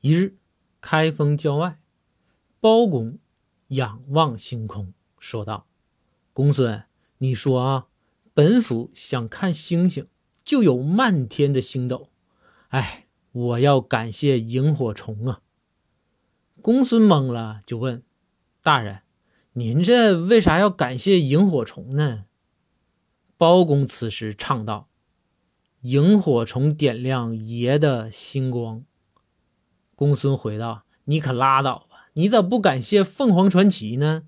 一日，开封郊外，包公仰望星空，说道：“公孙，你说啊，本府想看星星，就有漫天的星斗。哎，我要感谢萤火虫啊！”公孙懵了，就问：“大人，您这为啥要感谢萤火虫呢？”包公此时唱道：“萤火虫点亮爷的星光。”公孙回道：“你可拉倒吧！你咋不感谢凤凰传奇呢？”